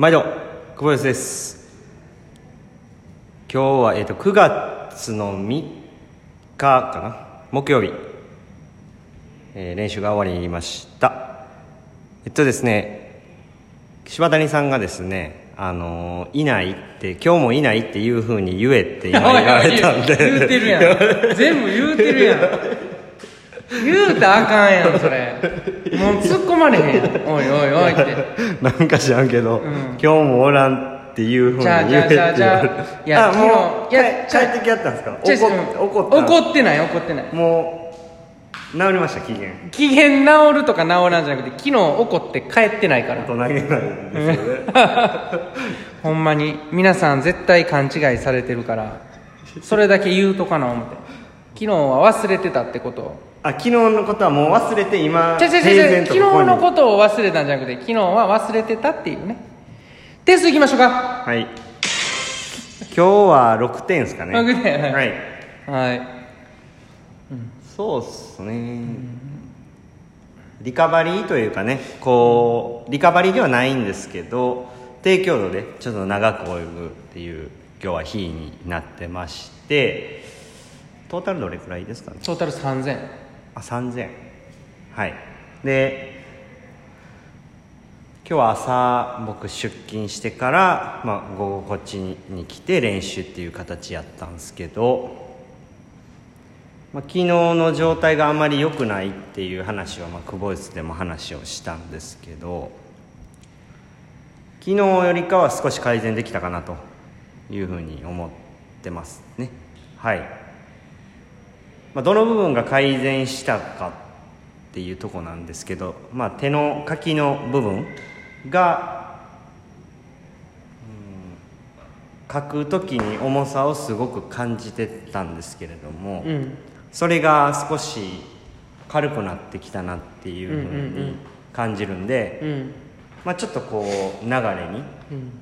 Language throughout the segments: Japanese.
毎度久保です。今日は、えー、と9月の3日かな？木曜日、えー練習が終わりました。えっとですね柴谷さんがですねあのーいないって今日もいないっていうふうに言えって今言われたんで。言うてるやん。全部言うてるやん。言うたらあかんやんそれ。もう突っ込まれへんやん。おいおいおいって。なんか知らんけど、今日もおらんっていうふうにじゃあ言えって言われてじゃあじゃあじゃあいやあもう昨日いや帰帰ってきやったんですか？怒っ怒った怒ってない怒ってない。もう治りました機嫌。機嫌治るとか治らんじゃなくて昨日怒って帰ってないから。大人げないんですよね。ほんまに皆さん絶対勘違いされてるからそれだけ言うとかな思って。昨日は忘れてたってことをあ昨日のことはもう忘れて今違う違う違う昨日のことを忘れたんじゃなくて昨日は忘れてたっていうね。点数いきましょうか。はい。今日は6点ですかね。6点。はい。はい。そうっすね。リカバリーというかねこうリカバリーではないんですけど低強度でちょっと長く泳ぐっていう今日は日になってましてトータルどれくらいですかね？トータル3000あ3000はい。で今日は朝僕出勤してから、まあ、午後こっちに来て練習っていう形やったんですけど、まあ、昨日の状態があまり良くないっていう話は、まあ、クボイスでも話をしたんですけど昨日よりかは少し改善できたかなというふうに思ってますね。はい。まあ、どの部分が改善したかっていうとこなんですけど、まあ、手の先の部分が、うん、書く時に重さをすごく感じてたんですけれども、うん。それが少し軽くなってきたなっていうふううんうんうんに感じるんで、うん。まあ、ちょっとこう流れにうん。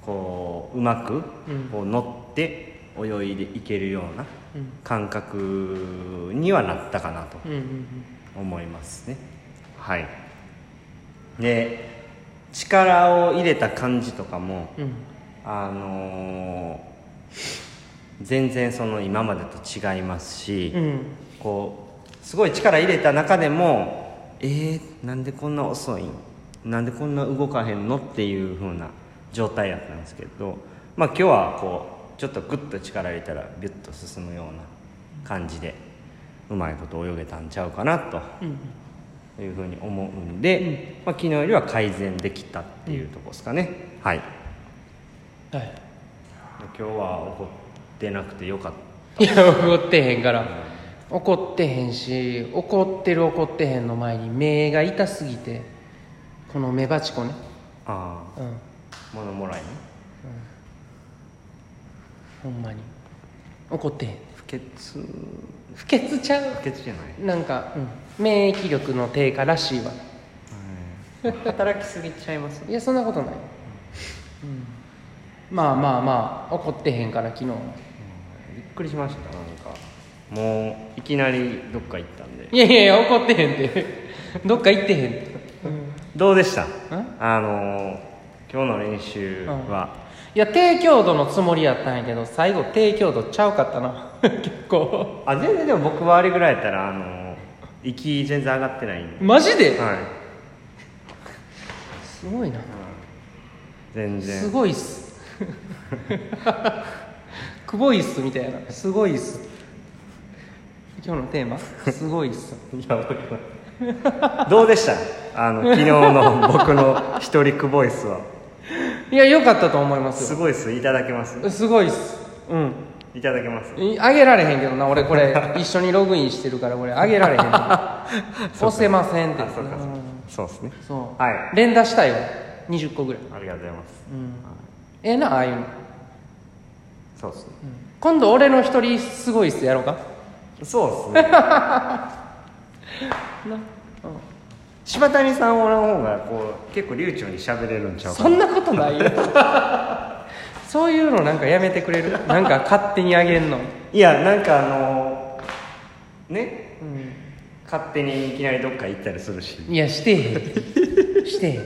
こううまくうん。こう乗って泳いでいけるようなうん。感覚にはなったかなと思いますね。はい。で力を入れた感じとかもうん。あのー全然その今までと違いますし、うん。こうすごい力入れた中でもえー、なんでこんな遅いん？なんでこんな動かへんの？っていう風な状態やったんですけどまあ今日はこうちょっとグッと力入れたらビュッと進むような感じでうまいこと泳げたんちゃうかなとうんいうふうに思うんで、まあ、昨日よりは改善できたっていうところですかね、はい。ではい。今日は怒ってなくてよかった。いや怒ってへんから。怒ってへんし怒ってる怒ってへんの前に目が痛すぎてこの目バチコね。あうん。あ物もらいねほんまに。怒ってへん。不潔。不潔ちゃう？不潔じゃない。なんか、うん、免疫力の低下らしいわ。働きすぎちゃいます いやそんなことない、うん、まあまあまあ怒ってへんから昨日は。びっくりしましたなんか。もういきなりどっか行ったんで。いやいやいや怒ってへんって。どっか行ってへんって。どうでした？あのー今日の練習は、いや低強度のつもりやったんやけど最後低強度ちゃうかったな。結構。あ全然でも僕はあれぐらいやったらあのー息全然上がってないんで。マジで？はい。すごいな。全然。すごいっす。くぼいっすみたいな。すごいっす。今日のテーマ？すごいっす。いやわかんない。どうでした？あの昨日の僕の一人クボイスはいや良かったと思いますよ。すごいっす。いただけます。すごいっす。うん。いただけます。いあげられへんけどな俺これ 一緒にログインしてるから俺あげられへん 押せませんって。あそうかそうか。うん。そうですね。そう。はい。連打したよ。20個ぐらい。ありがとうございます。うん。ええなああいうの。そうですね。今度俺の一人すごいっす。やろうか。そうですね 柴谷さんおらん方がこう結構流暢に喋れるんちゃうかそんなことないよ。そういうのなんかやめてくれる？なんか勝手にあげんの？いやなんかあのね？うん。勝手にいきなりどっか行ったりするし。いやしてへん。してへん。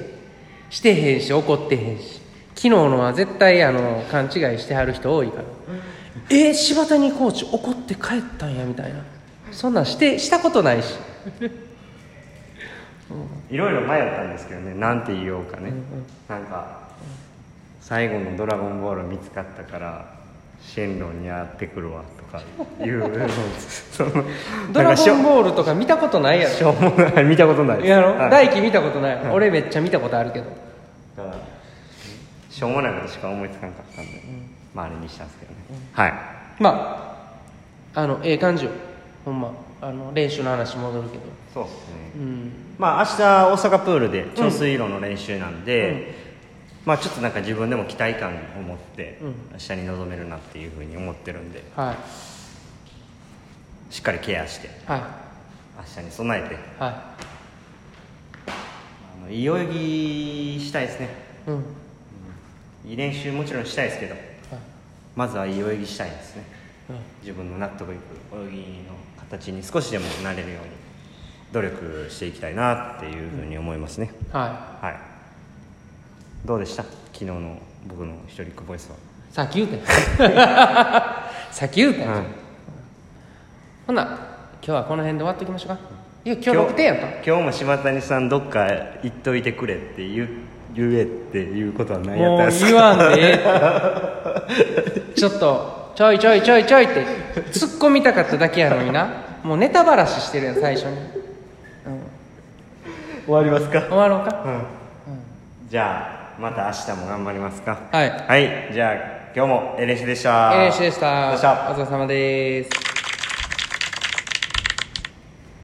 してへん。し怒ってへんし。日のは絶対あの勘違いしてはる人多いから「えー、柴谷コーチ怒って帰ったんや」みたいな。そんなんしてしたことないしいろいろ迷ったんですけどねなんて言おうかね、なんか最後の「ドラゴンボール」見つかったからシェンロンに会ってくるわとかいうのその ドラゴンボールとか見たことないやろ。しょうもない。見たことないやろ、はい。大輝見たことない、俺めっちゃ見たことあるけど。しょうもないことしか思いつかなかったんで、まああれにしたんですけどね、はい。まああのええ感じよほんまあの練習の話戻るけど。そうですね。うん。まあ明日大阪プールで長水路の練習なんで、まあちょっとなんか自分でも期待感を持ってうん。明日に臨めるなっていうふうに思ってるんではい。しっかりケアしてはい。明日に備えて。はあのいい泳ぎしたいですね。いうん。いい練習もちろんしたいですけどはい。まずはいい泳ぎしたいですね。うん。自分の納得いく泳ぎの形に少しでもなれるように努力していきたいなっていうふうに思いますね、ははい。どうでした？昨日の僕の一人っ子ボイスは、いさっき言うて。んさっき言うて。ん、うん。ほんな今日はこの辺で終わっときましょうか。いや今日6点やった。今日も柴谷さんどっか行っといてくれって言う言えっていうことは何やったんですか？言わんでちょっとちょいちょいちょいちょいって。突っ込みたかっただけやのになもうネタばらししてるやん最初に、うん、終わりますか？終わろうか？うん。じゃあまた明日も頑張りますか？はい。はい。じゃあ今日もエレシでした。ええしでした？お疲れ様です